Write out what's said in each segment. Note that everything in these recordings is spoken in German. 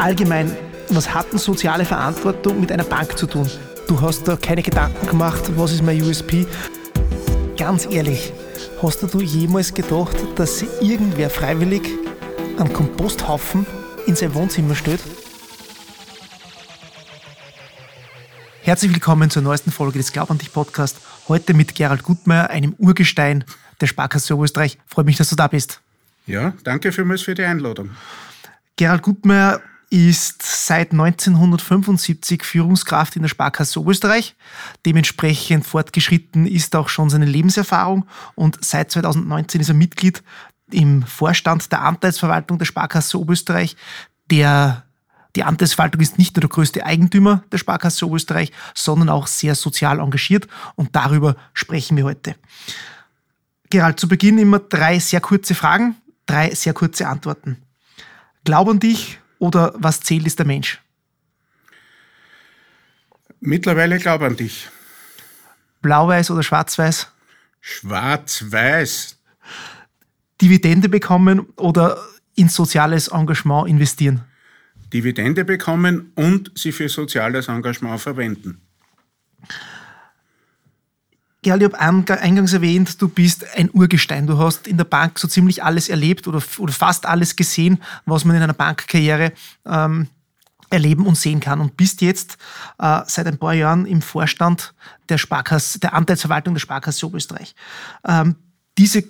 allgemein, was hat denn soziale Verantwortung mit einer Bank zu tun? Du hast da keine Gedanken gemacht, was ist mein USP? Ganz ehrlich, hast du jemals gedacht, dass irgendwer freiwillig einen Komposthaufen in sein Wohnzimmer stellt? Herzlich willkommen zur neuesten Folge des Glaub an dich Podcast. Heute mit Gerald Gutmeier, einem Urgestein der Sparkasse Oberösterreich. Freue mich, dass du da bist. Ja, danke vielmals für die Einladung. Gerald Gutmeier ist seit 1975 Führungskraft in der Sparkasse Oberösterreich. Dementsprechend fortgeschritten ist auch schon seine Lebenserfahrung und seit 2019 ist er Mitglied im Vorstand der Anteilsverwaltung der Sparkasse Oberösterreich. Der, die Anteilsverwaltung ist nicht nur der größte Eigentümer der Sparkasse Oberösterreich, sondern auch sehr sozial engagiert und darüber sprechen wir heute. Gerald, zu Beginn immer drei sehr kurze Fragen, drei sehr kurze Antworten. Glaub an dich oder was zählt ist der Mensch? Mittlerweile glaub an dich. Blau-Weiß oder Schwarz-Weiß? Schwarz-Weiß. Dividende bekommen oder in soziales Engagement investieren? Dividende bekommen und sie für soziales Engagement verwenden. Gerl, ich habe eingangs erwähnt, du bist ein Urgestein. Du hast in der Bank so ziemlich alles erlebt oder, oder fast alles gesehen, was man in einer Bankkarriere ähm, erleben und sehen kann. Und bist jetzt äh, seit ein paar Jahren im Vorstand der Sparkasse, der Anteilsverwaltung der Sparkasse Oberösterreich. Ähm, diese,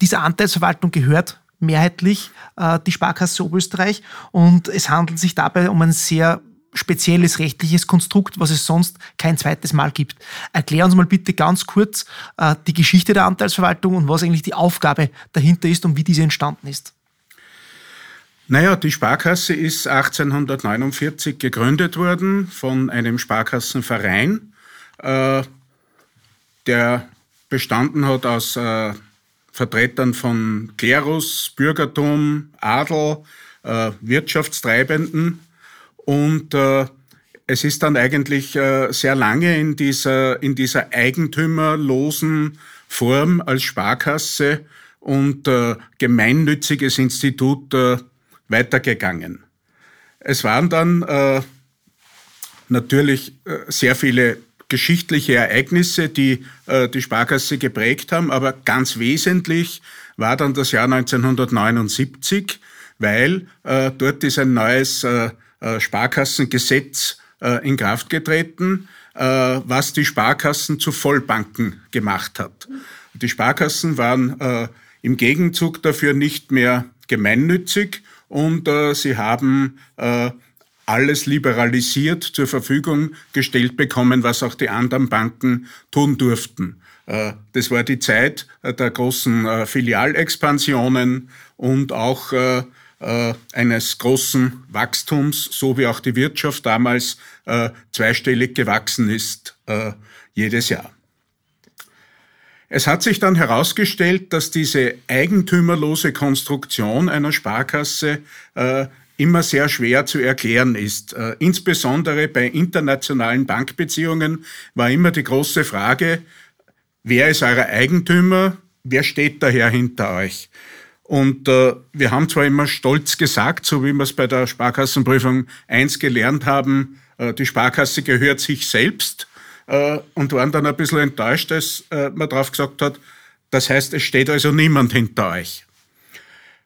diese Anteilsverwaltung gehört mehrheitlich äh, die Sparkasse Oberösterreich und es handelt sich dabei um ein sehr spezielles rechtliches Konstrukt, was es sonst kein zweites Mal gibt. Erklär uns mal bitte ganz kurz äh, die Geschichte der Anteilsverwaltung und was eigentlich die Aufgabe dahinter ist und wie diese entstanden ist. Naja, die Sparkasse ist 1849 gegründet worden von einem Sparkassenverein, äh, der bestanden hat aus äh, Vertretern von Klerus, Bürgertum, Adel, äh, Wirtschaftstreibenden und äh, es ist dann eigentlich äh, sehr lange in dieser, in dieser eigentümerlosen Form als Sparkasse und äh, gemeinnütziges Institut äh, weitergegangen. Es waren dann äh, natürlich äh, sehr viele geschichtliche Ereignisse, die äh, die Sparkasse geprägt haben, aber ganz wesentlich war dann das Jahr 1979, weil äh, dort ist ein neues äh, Sparkassengesetz äh, in Kraft getreten, äh, was die Sparkassen zu Vollbanken gemacht hat. Die Sparkassen waren im Gegenzug dafür nicht mehr gemeinnützig und sie haben alles liberalisiert zur Verfügung gestellt bekommen, was auch die anderen Banken tun durften. Das war die Zeit der großen Filialexpansionen und auch äh, eines großen Wachstums, so wie auch die Wirtschaft damals äh, zweistellig gewachsen ist äh, jedes Jahr. Es hat sich dann herausgestellt, dass diese eigentümerlose Konstruktion einer Sparkasse äh, immer sehr schwer zu erklären ist. Insbesondere bei internationalen Bankbeziehungen war immer die große Frage, wer ist euer Eigentümer, wer steht daher hinter euch? Und äh, wir haben zwar immer stolz gesagt, so wie wir es bei der Sparkassenprüfung 1 gelernt haben, äh, die Sparkasse gehört sich selbst äh, und waren dann ein bisschen enttäuscht, als äh, man darauf gesagt hat, das heißt, es steht also niemand hinter euch.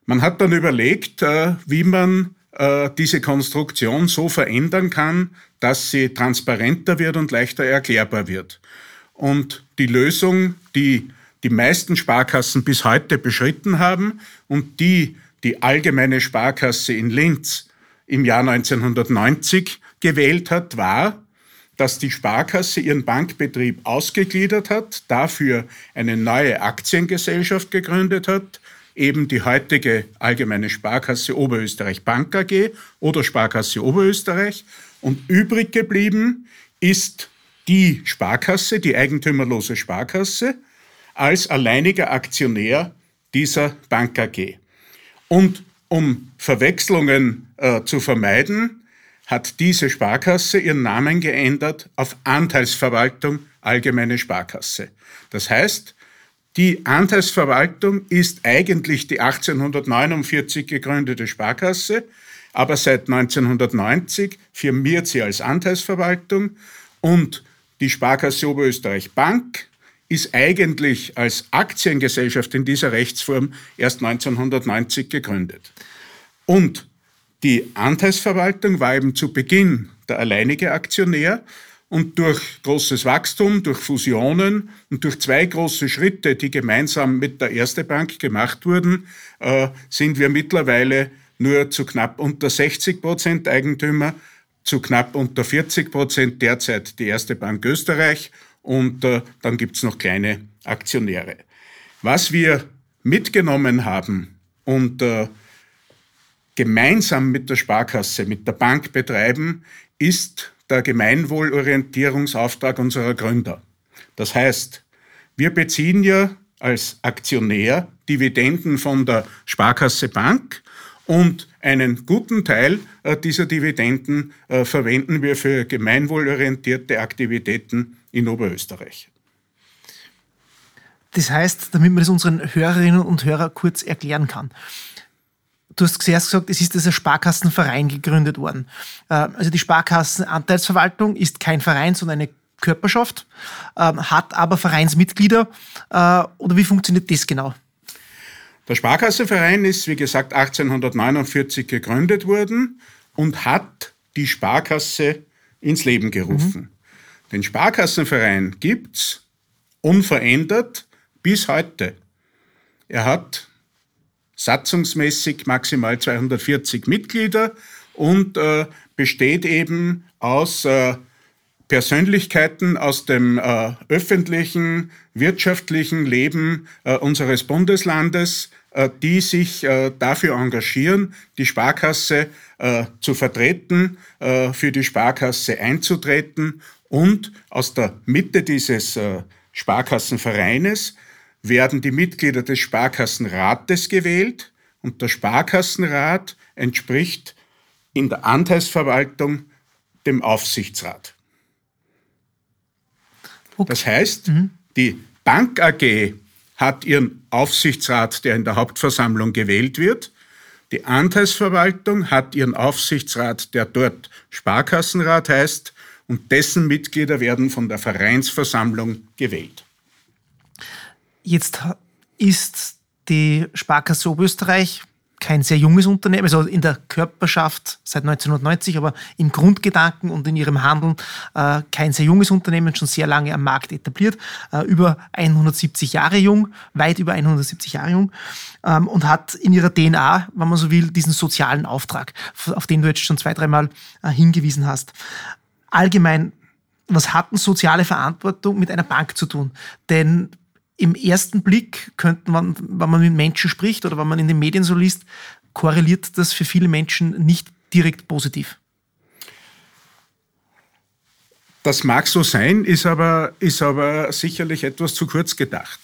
Man hat dann überlegt, äh, wie man äh, diese Konstruktion so verändern kann, dass sie transparenter wird und leichter erklärbar wird. Und die Lösung, die die meisten Sparkassen bis heute beschritten haben und die die allgemeine Sparkasse in Linz im Jahr 1990 gewählt hat, war, dass die Sparkasse ihren Bankbetrieb ausgegliedert hat, dafür eine neue Aktiengesellschaft gegründet hat, eben die heutige Allgemeine Sparkasse Oberösterreich Bank AG oder Sparkasse Oberösterreich. Und übrig geblieben ist die Sparkasse, die eigentümerlose Sparkasse, als alleiniger Aktionär dieser Bank AG. Und um Verwechslungen äh, zu vermeiden, hat diese Sparkasse ihren Namen geändert auf Anteilsverwaltung Allgemeine Sparkasse. Das heißt, die Anteilsverwaltung ist eigentlich die 1849 gegründete Sparkasse, aber seit 1990 firmiert sie als Anteilsverwaltung und die Sparkasse Oberösterreich Bank ist eigentlich als Aktiengesellschaft in dieser Rechtsform erst 1990 gegründet. Und die Anteilsverwaltung war eben zu Beginn der alleinige Aktionär und durch großes Wachstum, durch Fusionen und durch zwei große Schritte, die gemeinsam mit der Erste Bank gemacht wurden, äh, sind wir mittlerweile nur zu knapp unter 60 Prozent Eigentümer, zu knapp unter 40 Prozent derzeit die Erste Bank Österreich und äh, dann gibt's noch kleine Aktionäre. Was wir mitgenommen haben und äh, gemeinsam mit der Sparkasse, mit der Bank betreiben, ist der Gemeinwohlorientierungsauftrag unserer Gründer. Das heißt, wir beziehen ja als Aktionär Dividenden von der Sparkasse Bank und einen guten Teil äh, dieser Dividenden äh, verwenden wir für gemeinwohlorientierte Aktivitäten in Oberösterreich. Das heißt, damit man das unseren Hörerinnen und Hörern kurz erklären kann. Du hast zuerst gesagt, es ist als Sparkassenverein gegründet worden. Äh, also die Sparkassenanteilsverwaltung ist kein Verein, sondern eine Körperschaft, ähm, hat aber Vereinsmitglieder. Oder wie funktioniert das genau? Der Sparkassenverein ist, wie gesagt, 1849 gegründet worden und hat die Sparkasse ins Leben gerufen. Mhm. Den Sparkassenverein gibt's unverändert bis heute. Er hat satzungsmäßig maximal 240 Mitglieder und äh, besteht eben aus äh, Persönlichkeiten aus dem äh, öffentlichen, wirtschaftlichen Leben äh, unseres Bundeslandes, äh, die sich äh, dafür engagieren, die Sparkasse äh, zu vertreten, äh, für die Sparkasse einzutreten und aus der Mitte dieses Sparkassenvereines werden die Mitglieder des Sparkassenrates gewählt und der Sparkassenrat entspricht in der Anteilsverwaltung dem Aufsichtsrat. Okay. Das heißt, mhm. die Bank AG hat ihren Aufsichtsrat, der in der Hauptversammlung gewählt wird. Die Anteilsverwaltung hat ihren Aufsichtsrat, der dort Sparkassenrat heißt, und dessen Mitglieder werden von der Vereinsversammlung gewählt. Jetzt ist die Sparkasse Oberösterreich kein sehr junges Unternehmen, also in der Körperschaft seit 1990, aber im Grundgedanken und in ihrem Handeln äh, kein sehr junges Unternehmen, schon sehr lange am Markt etabliert, äh, über 170 Jahre jung, weit über 170 Jahre jung ähm, und hat in ihrer DNA, wenn man so will, diesen sozialen Auftrag, auf den du jetzt schon zwei, dreimal äh, hingewiesen hast. Allgemein, was hat eine soziale Verantwortung mit einer Bank zu tun? Denn im ersten Blick könnte man, wenn man mit Menschen spricht oder wenn man in den Medien so liest, korreliert das für viele Menschen nicht direkt positiv. Das mag so sein, ist aber, ist aber sicherlich etwas zu kurz gedacht,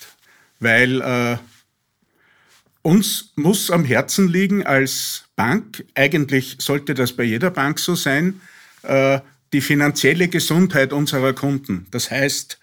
weil äh, uns muss am Herzen liegen als Bank, eigentlich sollte das bei jeder Bank so sein, äh, die finanzielle Gesundheit unserer Kunden. Das heißt,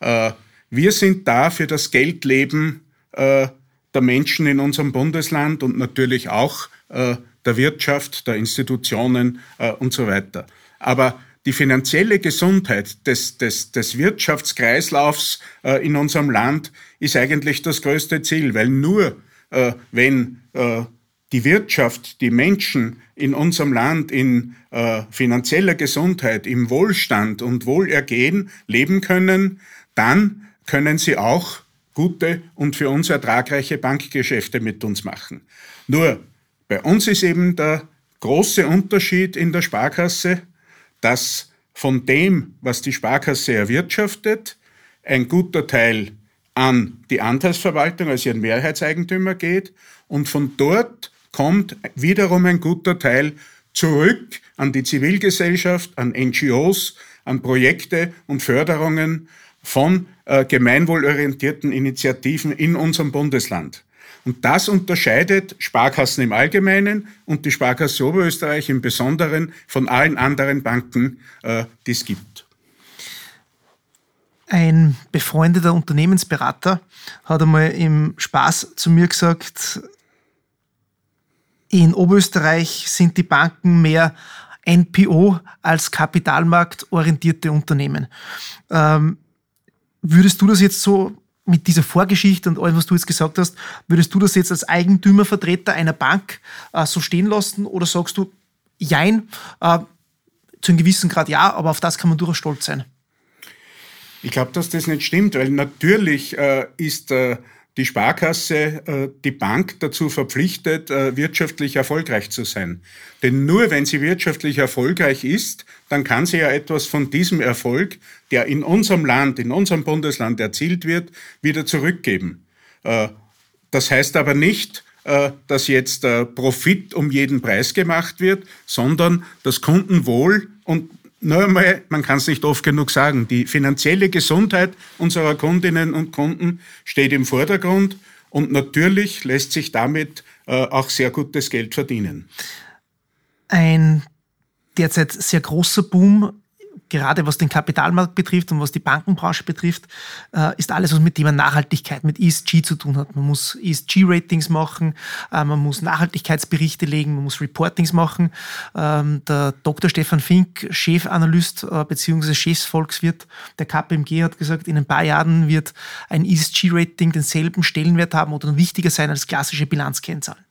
äh, wir sind da für das Geldleben äh, der Menschen in unserem Bundesland und natürlich auch äh, der Wirtschaft, der Institutionen äh, und so weiter. Aber die finanzielle Gesundheit des, des, des Wirtschaftskreislaufs äh, in unserem Land ist eigentlich das größte Ziel, weil nur äh, wenn äh, die Wirtschaft, die Menschen in unserem Land in äh, finanzieller Gesundheit, im Wohlstand und Wohlergehen leben können, dann können sie auch gute und für uns ertragreiche Bankgeschäfte mit uns machen. Nur bei uns ist eben der große Unterschied in der Sparkasse, dass von dem, was die Sparkasse erwirtschaftet, ein guter Teil an die Anteilsverwaltung, also ihren Mehrheitseigentümer geht und von dort kommt wiederum ein guter Teil zurück an die Zivilgesellschaft, an NGOs, an Projekte und Förderungen von äh, gemeinwohlorientierten Initiativen in unserem Bundesland. Und das unterscheidet Sparkassen im Allgemeinen und die Sparkasse Oberösterreich im Besonderen von allen anderen Banken, äh, die es gibt. Ein befreundeter Unternehmensberater hat einmal im Spaß zu mir gesagt, In Oberösterreich sind die Banken mehr NPO als kapitalmarktorientierte Unternehmen. Ähm, würdest du das jetzt so mit dieser Vorgeschichte und allem, was du jetzt gesagt hast, würdest du das jetzt als Eigentümervertreter einer Bank äh, so stehen lassen oder sagst du, jein, äh, zu einem gewissen Grad ja, aber auf das kann man durchaus stolz sein? Ich glaube, dass das nicht stimmt, weil natürlich äh, ist äh, die Sparkasse, äh, die Bank dazu verpflichtet, äh, wirtschaftlich erfolgreich zu sein. Denn nur wenn sie wirtschaftlich erfolgreich ist, dann kann sie ja etwas von diesem Erfolg, der in unserem Land, in unserem Bundesland erzielt wird, wieder zurückgeben. Äh, das heißt aber nicht, dass jetzt Profit um jeden Preis gemacht wird, sondern das Kundenwohl und nur einmal, man kann es nicht oft genug sagen, die finanzielle Gesundheit unserer Kundinnen und Kunden steht im Vordergrund und natürlich lässt sich damit äh, auch sehr gutes Geld verdienen. Ein derzeit sehr großer Boom gerade was den Kapitalmarkt betrifft und was die Bankenbranche betrifft, äh, ist alles, was mit Thema Nachhaltigkeit, mit ESG zu tun hat. Man muss ESG-Ratings machen, äh, man muss Nachhaltigkeitsberichte legen, man muss Reportings machen. Ähm, der Dr. Stefan Fink, Chefanalyst äh, bzw. Chefsvolkswirt der KPMG, hat gesagt, in ein paar Jahren wird ein ESG-Rating denselben Stellenwert haben oder wichtiger sein als klassische Bilanzkennzahlen.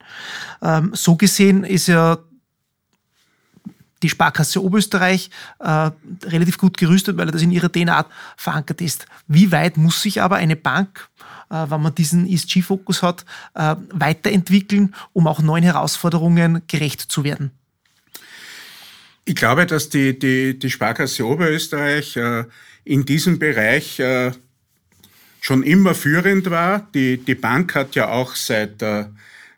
Ähm, so gesehen ist ja die Sparkasse Oberösterreich äh, relativ gut gerüstet, weil das in ihrer DNA verankert ist. Wie weit muss sich aber eine Bank, äh, wenn man diesen ESG-Fokus hat, äh, weiterentwickeln, um auch neuen Herausforderungen gerecht zu werden? Ich glaube, dass die, die, die Sparkasse Oberösterreich äh, in diesem Bereich äh, schon immer führend war. Die, die Bank hat ja auch seit äh,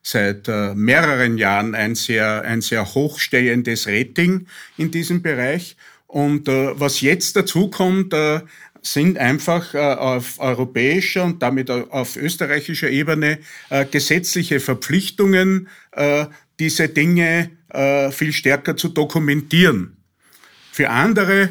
seit äh, mehreren Jahren ein sehr, ein sehr hochstehendes Rating in diesem Bereich. Und äh, was jetzt dazu kommt, äh, sind einfach äh, auf europäischer und damit auf österreichischer Ebene äh, gesetzliche Verpflichtungen, äh, diese Dinge viel stärker zu dokumentieren. Für andere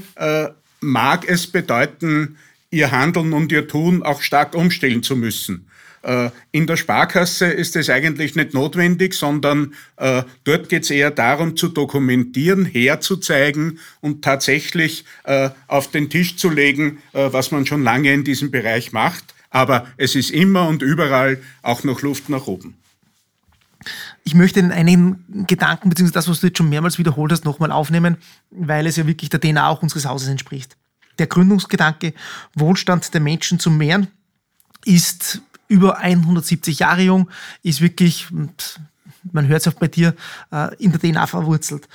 mag es bedeuten, ihr Handeln und ihr Tun auch stark umstellen zu müssen. Äh, in der Sparkasse ist es eigentlich nicht notwendig, sondern äh, dort geht es eher darum zu dokumentieren, herzuzeigen und tatsächlich äh, auf den Tisch zu legen, was man schon lange in diesem Bereich macht. Aber es ist immer und überall auch noch Luft nach oben. Ich möchte den einen Gedanken, beziehungsweise das, was du jetzt schon mehrmals wiederholt hast, nochmal aufnehmen, weil es ja wirklich der DNA auch unseres Hauses entspricht. Der Gründungsgedanke, Wohlstand der Menschen zu mehren, ist über 170 Jahre jung, ist wirklich, man hört es auch bei dir, äh, in der DNA verwurzelt.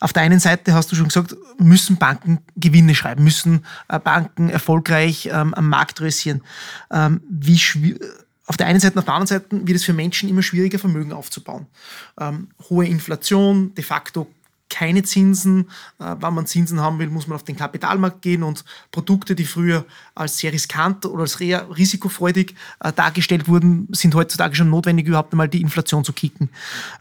Auf der einen Seite hast du schon gesagt, müssen Banken Gewinne schreiben, müssen äh, Banken erfolgreich ähm, am Markt rösieren. Ähm, wie auf der einen Seite, auf der anderen Seite wird es für Menschen immer schwieriger, Vermögen aufzubauen. Ähm, hohe Inflation, de facto keine Zinsen. Äh, wenn man Zinsen haben will, muss man auf den Kapitalmarkt gehen und Produkte, die früher als sehr riskant oder als risikofreudig äh, dargestellt wurden, sind heutzutage schon notwendig, überhaupt einmal die Inflation zu kicken.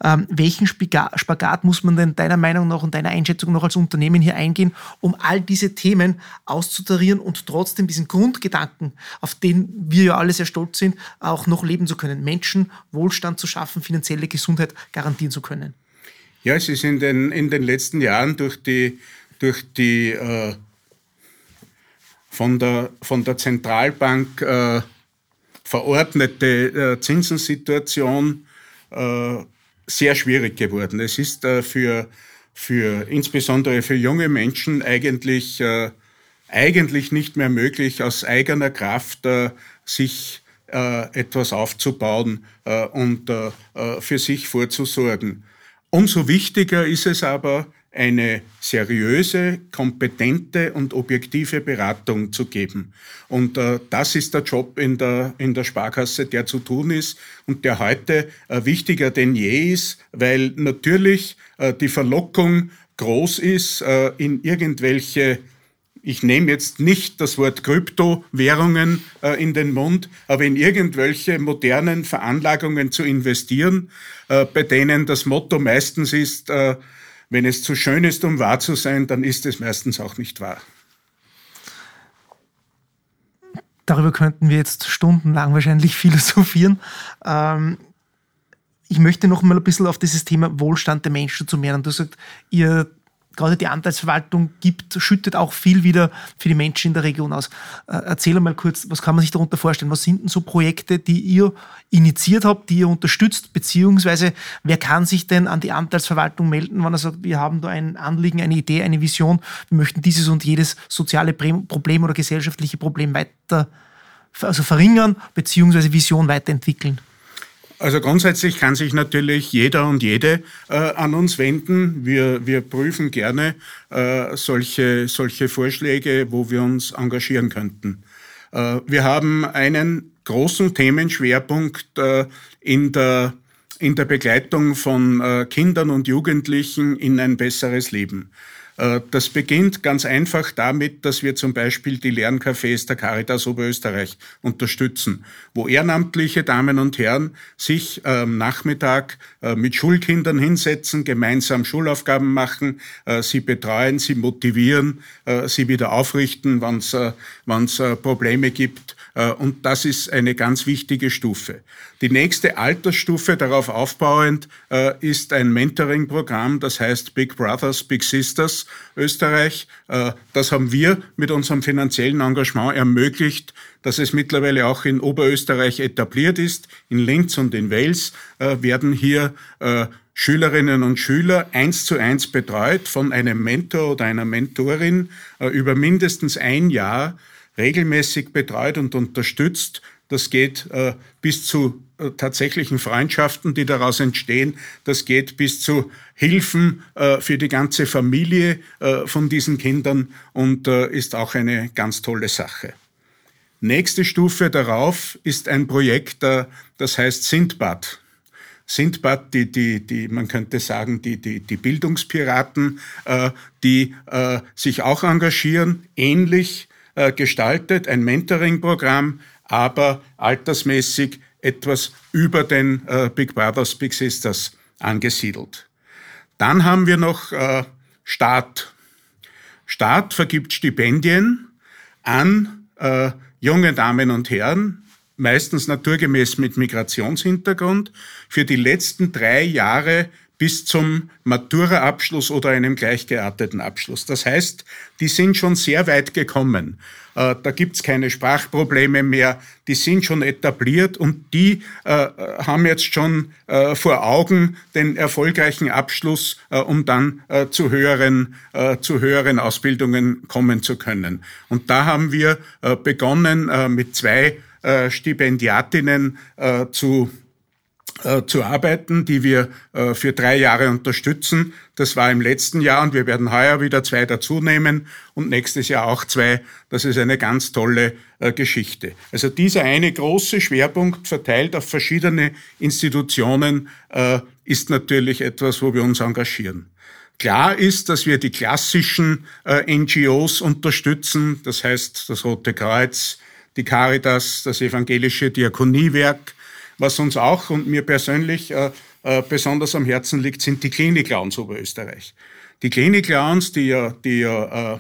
Ähm, welchen Spagat muss man denn deiner Meinung nach und deiner Einschätzung noch als Unternehmen hier eingehen, um all diese Themen auszutarieren und trotzdem diesen Grundgedanken, auf den wir ja alle sehr stolz sind, auch noch leben zu können? Menschen Wohlstand zu schaffen, finanzielle Gesundheit garantieren zu können. Ja, es ist in den, in den letzten Jahren durch die, durch die äh, von, der, von der Zentralbank äh, verordnete äh, Zinsensituation äh, sehr schwierig geworden. Es ist äh, für, für insbesondere für junge Menschen eigentlich, äh, eigentlich nicht mehr möglich, aus eigener Kraft sich etwas aufzubauen und für sich vorzusorgen. Umso wichtiger ist es aber, eine seriöse, kompetente und objektive Beratung zu geben. Und äh, das ist der Job in der, in der Sparkasse, der zu tun ist und der heute äh, wichtiger denn je ist, weil natürlich äh, die Verlockung groß ist, äh, in irgendwelche ich nehme jetzt nicht das Wort Kryptowährungen äh, in den Mund, aber in irgendwelche modernen Veranlagungen zu investieren, äh, bei denen das Motto meistens ist, äh, wenn es zu schön ist, um wahr zu sein, dann ist es meistens auch nicht wahr. Darüber könnten wir jetzt stundenlang wahrscheinlich philosophieren. Ähm ich möchte noch mal ein bisschen auf dieses Thema Wohlstand der Menschen zu mehren. Du sagst, ihr gerade die Anteilsverwaltung gibt, schüttet auch viel wieder für die Menschen in der Region aus. Äh, erzähl mal kurz, was kann man sich darunter vorstellen? Was sind denn so Projekte, die ihr initiiert habt, die ihr unterstützt, beziehungsweise wer kann sich denn an die Anteilsverwaltung melden, wenn er sagt, wir haben da ein Anliegen, eine Idee, eine Vision, wir möchten dieses und jedes soziale Problem oder gesellschaftliche Problem weiter also verringern, beziehungsweise Vision weiterentwickeln? Also grundsätzlich kann sich natürlich jeder und jede äh, an uns wenden. Wir, wir prüfen gerne äh, solche, solche Vorschläge, wo wir uns engagieren könnten. Äh, wir haben einen großen Themenschwerpunkt äh, in der in der Begleitung von äh, Kindern und Jugendlichen in ein besseres Leben. Äh, das beginnt ganz einfach damit, dass wir zum Beispiel die Lerncafés der Caritas Oberösterreich unterstützen, wo ehrenamtliche Damen und Herren sich am Nachmittag äh, mit Schulkindern hinsetzen, gemeinsam Schulaufgaben machen, äh, sie betreuen, sie motivieren, sie wieder aufrichten, wenn es Probleme gibt und das ist eine ganz wichtige Stufe. Die nächste Altersstufe darauf aufbauend ist ein Mentoring-Programm, das heißt Big Brothers, Big Sisters Österreich. Äh, das haben wir mit unserem finanziellen Engagement ermöglicht, dass es mittlerweile auch in Oberösterreich etabliert ist. In Linz und in Wales werden hier Schülerinnen und Schüler eins zu eins betreut von einem Mentor oder einer Mentorin über mindestens ein Jahr regelmäßig betreut und unterstützt. Das geht äh, bis zu äh, tatsächlichen Freundschaften, die daraus entstehen. Das geht bis zu Hilfen äh, für die ganze Familie äh, von diesen Kindern und äh, ist auch eine ganz tolle Sache. Nächste Stufe darauf ist ein Projekt, äh, das heißt Sindbad. Sindbad, die, die, die, man könnte sagen, die, die, die Bildungspiraten, die sich auch engagieren, ähnlich äh, gestaltet, ein Mentoring-Programm, aber altersmäßig etwas über den äh, Big Brothers, Big Sisters angesiedelt. Dann haben wir noch äh, Staat. Staat vergibt Stipendien an äh, junge Damen und Herren, meistens naturgemäß mit Migrationshintergrund, für die letzten drei Jahre bis zum Matura-Abschluss oder einem gleichgearteten Abschluss. Das heißt, die sind schon sehr weit gekommen. Äh, da gibt's keine Sprachprobleme mehr, die sind schon etabliert und die äh, haben jetzt schon äh, vor Augen den erfolgreichen Abschluss, um dann zu, höheren, zu höheren Ausbildungen kommen zu können. Und da haben wir begonnen mit zwei Stipendiatinnen zu äh, zu arbeiten, die wir äh, für drei Jahre unterstützen. Das war im letzten Jahr und wir werden heuer wieder zwei dazunehmen und nächstes Jahr auch zwei. Das ist eine ganz tolle äh, Geschichte. Also dieser eine große Schwerpunkt verteilt auf verschiedene Institutionen ist natürlich etwas, wo wir uns engagieren. Klar ist, dass wir die klassischen NGOs unterstützen, das heißt das Rote Kreuz, die Caritas, das Evangelische Diakoniewerk, was uns auch und mir persönlich äh, äh, besonders am Herzen liegt, sind die Klinik-Clowns Oberösterreich. Die Klinik-Clowns, die ja, die ja äh,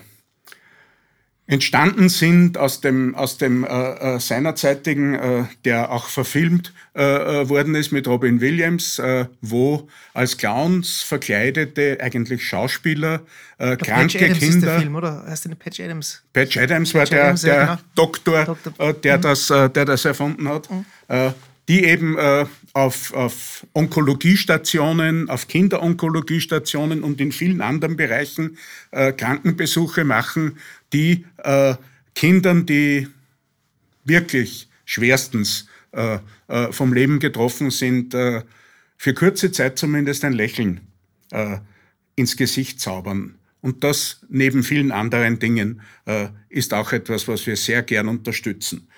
entstanden sind aus dem, aus dem äh, äh, seinerzeitigen, äh, der auch verfilmt äh, äh worden ist mit Robin Williams, äh, wo als Clowns verkleidete eigentlich Schauspieler, äh, kranke Patch Adams Kinder. Ist der Film, oder? Heißt der Patch Adams? Patch Adams war der, Adams, der ja, genau. Doktor, Doktor. Äh, der, mhm. das, äh, der das erfunden hat. Mhm. Äh, die eben äh, auf, auf Onkologiestationen, auf Kinderonkologiestationen und in vielen anderen Bereichen äh, Krankenbesuche machen, die äh, Kindern, die wirklich schwerstens äh, äh, vom Leben getroffen sind, äh, für kurze Zeit zumindest ein Lächeln ins Gesicht zaubern. Und das neben vielen anderen Dingen ist auch etwas, was wir sehr gern unterstützen.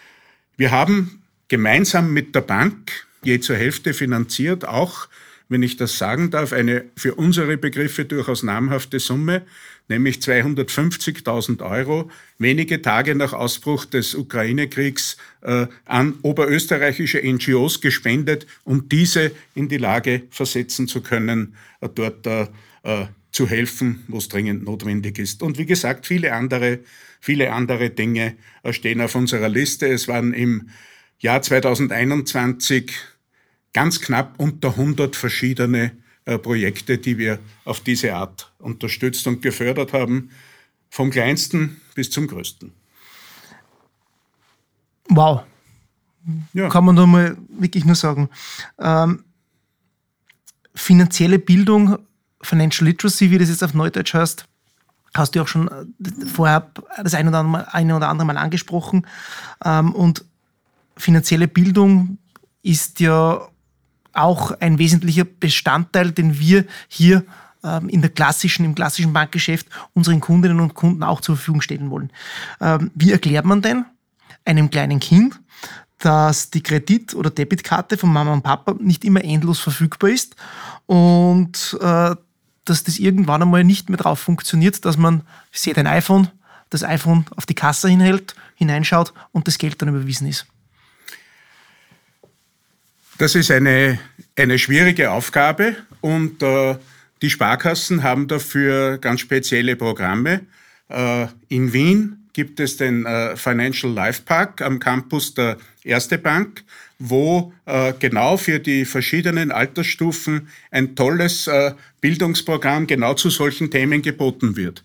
Wir haben gemeinsam mit der Bank, je zur Hälfte finanziert, auch, wenn ich das sagen darf, eine für unsere Begriffe durchaus namhafte Summe, nämlich 250.000 Euro, wenige Tage nach Ausbruch des Ukraine-Kriegs äh, an oberösterreichische NGOs gespendet, um diese in die Lage versetzen zu können, äh, dort äh, zu helfen, wo es dringend notwendig ist. Und wie gesagt, viele andere, viele andere Dinge äh, stehen auf unserer Liste. Es waren im Jahr 2021 ganz knapp unter 100 verschiedene äh, Projekte, die wir auf diese Art unterstützt und gefördert haben, vom kleinsten bis zum größten. Wow. Ja. Kann man da mal wirklich nur sagen. Ähm, finanzielle Bildung, Financial Literacy, wie das jetzt auf Neudeutsch heißt, hast du auch schon äh, vorher das eine oder andere, eine oder andere Mal angesprochen. Ähm, und finanzielle Bildung ist ja auch ein wesentlicher Bestandteil, den wir hier ähm, in der klassischen, im klassischen Bankgeschäft unseren Kundinnen und Kunden auch zur Verfügung stellen wollen. Ähm, wie erklärt man denn einem kleinen Kind, dass die Kredit- oder Debitkarte von Mama und Papa nicht immer endlos verfügbar ist und äh, dass das irgendwann einmal nicht mehr drauf funktioniert, dass man, sieht ein iPhone, das iPhone auf die Kasse hinhält, hineinschaut und das Geld dann überwiesen ist. Das ist eine, eine schwierige Aufgabe und äh, die Sparkassen haben dafür ganz spezielle Programme. Äh, in Wien gibt es den äh, Financial Life Park am Campus der Erste Bank, wo äh, genau für die verschiedenen Altersstufen ein tolles äh, Bildungsprogramm genau zu solchen Themen geboten wird.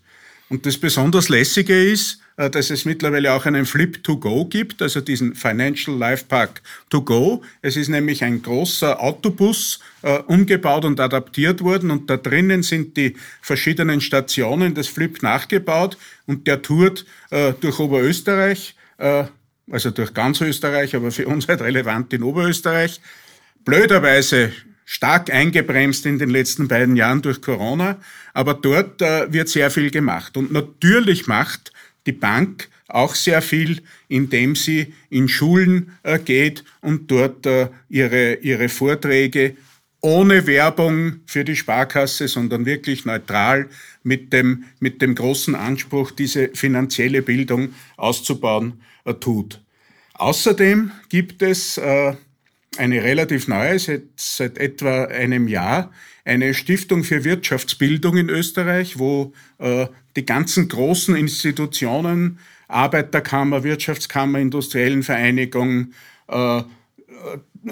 Und das besonders lässige ist, dass es mittlerweile auch einen Flip to Go gibt, also diesen Financial Life Park to Go. Es ist nämlich ein großer Autobus äh, umgebaut und adaptiert worden und da drinnen sind die verschiedenen Stationen des Flip nachgebaut und der tourt äh, durch Oberösterreich, äh, also durch ganz Österreich, aber für uns halt relevant in Oberösterreich. Blöderweise stark eingebremst in den letzten beiden Jahren durch Corona, aber dort äh, wird sehr viel gemacht. Und natürlich macht die Bank auch sehr viel, indem sie in Schulen äh, geht und dort äh, ihre, ihre Vorträge ohne Werbung für die Sparkasse, sondern wirklich neutral mit dem, mit dem großen Anspruch, diese finanzielle Bildung auszubauen, äh, tut. Außerdem gibt es eine relativ neue, seit, seit etwa einem Jahr, eine Stiftung für Wirtschaftsbildung in Österreich, wo äh, die ganzen großen Institutionen, Arbeiterkammer, Wirtschaftskammer, Industriellen Vereinigung, äh,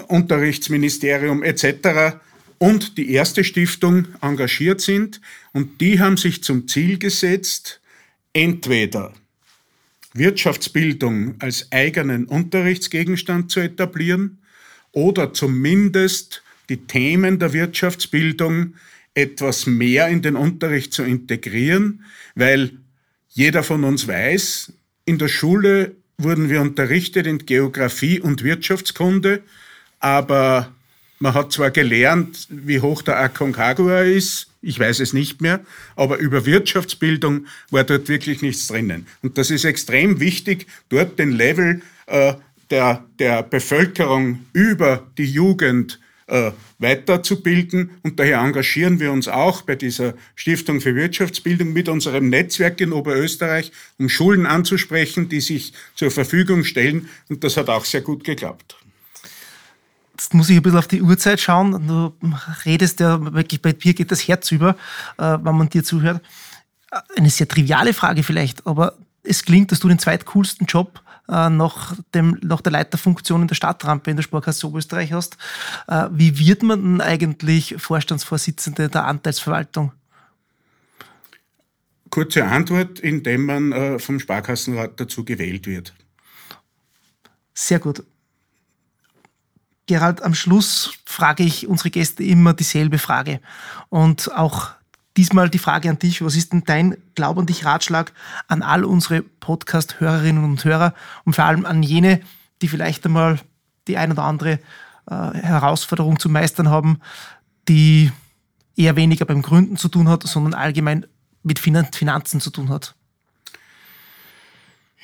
Unterrichtsministerium etc. und die erste Stiftung engagiert sind. Und die haben sich zum Ziel gesetzt, entweder Wirtschaftsbildung als eigenen Unterrichtsgegenstand zu etablieren oder zumindest die Themen der Wirtschaftsbildung etwas mehr in den Unterricht zu integrieren, weil jeder von uns weiß, in der Schule wurden wir unterrichtet in Geografie und Wirtschaftskunde, aber man hat zwar gelernt, wie hoch der Aconcagua ist, ich weiß es nicht mehr, aber über Wirtschaftsbildung war dort wirklich nichts drinnen. Und das ist extrem wichtig, dort den Level äh, der, der Bevölkerung über die Jugend äh, weiterzubilden. Und daher engagieren wir uns auch bei dieser Stiftung für Wirtschaftsbildung mit unserem Netzwerk in Oberösterreich, um Schulen anzusprechen, die sich zur Verfügung stellen. Und das hat auch sehr gut geklappt. Jetzt muss ich ein bisschen auf die Uhrzeit schauen. Du redest ja wirklich, bei dir geht das Herz über, äh, wenn man dir zuhört. Eine sehr triviale Frage vielleicht, aber es klingt, dass du den zweitcoolsten Job äh, nach, dem, nach der Leiterfunktion in der Stadtrampe in der Sparkasse Oberösterreich hast. Äh, wie wird man denn eigentlich Vorstandsvorsitzende der Anteilsverwaltung? Kurze Antwort, indem man äh, vom Sparkassenrat dazu gewählt wird. Sehr gut. Gerald, am Schluss frage ich unsere Gäste immer dieselbe Frage. Und auch Diesmal die Frage an dich, was ist denn dein Glaub an dich Ratschlag an all unsere Podcast-Hörerinnen und Hörer und vor allem an jene, die vielleicht einmal die ein oder andere äh, Herausforderung zu meistern haben, die eher weniger beim Gründen zu tun hat, sondern allgemein mit Finanzen zu tun hat?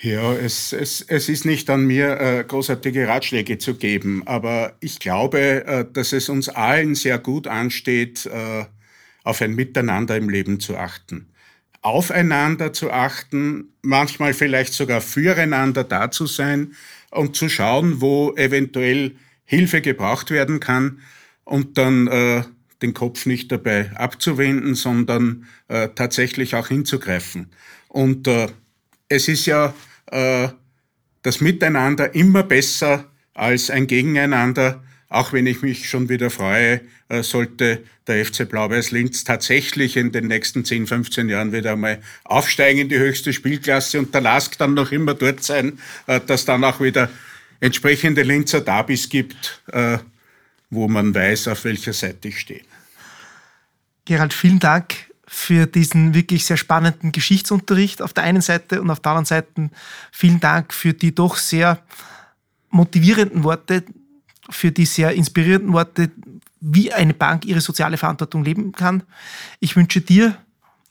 Ja, es, es, es ist nicht an mir, äh, großartige Ratschläge zu geben, aber ich glaube, äh, dass es uns allen sehr gut ansteht, äh, auf ein Miteinander im Leben zu achten. Aufeinander zu achten, manchmal vielleicht sogar füreinander da zu sein und zu schauen, wo eventuell Hilfe gebraucht werden kann und dann äh, den Kopf nicht dabei abzuwenden, sondern äh, tatsächlich auch hinzugreifen. Und äh, es ist ja äh, das Miteinander immer besser als ein Gegeneinander auch wenn ich mich schon wieder freue, äh, sollte der FC Blau-Weiß-Linz tatsächlich in den nächsten 10, 15 Jahren wieder einmal aufsteigen in die höchste Spielklasse und der LASK dann noch immer dort sein, äh, dass dann auch wieder entsprechende Linzer Derbys gibt, äh, wo man weiß, auf welcher Seite ich stehe. Gerald, vielen Dank für diesen wirklich sehr spannenden Geschichtsunterricht auf der einen Seite und auf der anderen Seite vielen Dank für die doch sehr motivierenden Worte, für die sehr inspirierenden Worte, wie eine Bank ihre soziale Verantwortung leben kann. Ich wünsche dir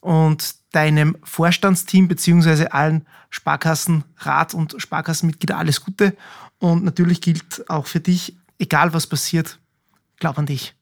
und deinem Vorstandsteam beziehungsweise allen Sparkassenrat und Sparkassenmitglieder alles Gute. Und natürlich gilt auch für dich, egal was passiert, glaub an dich.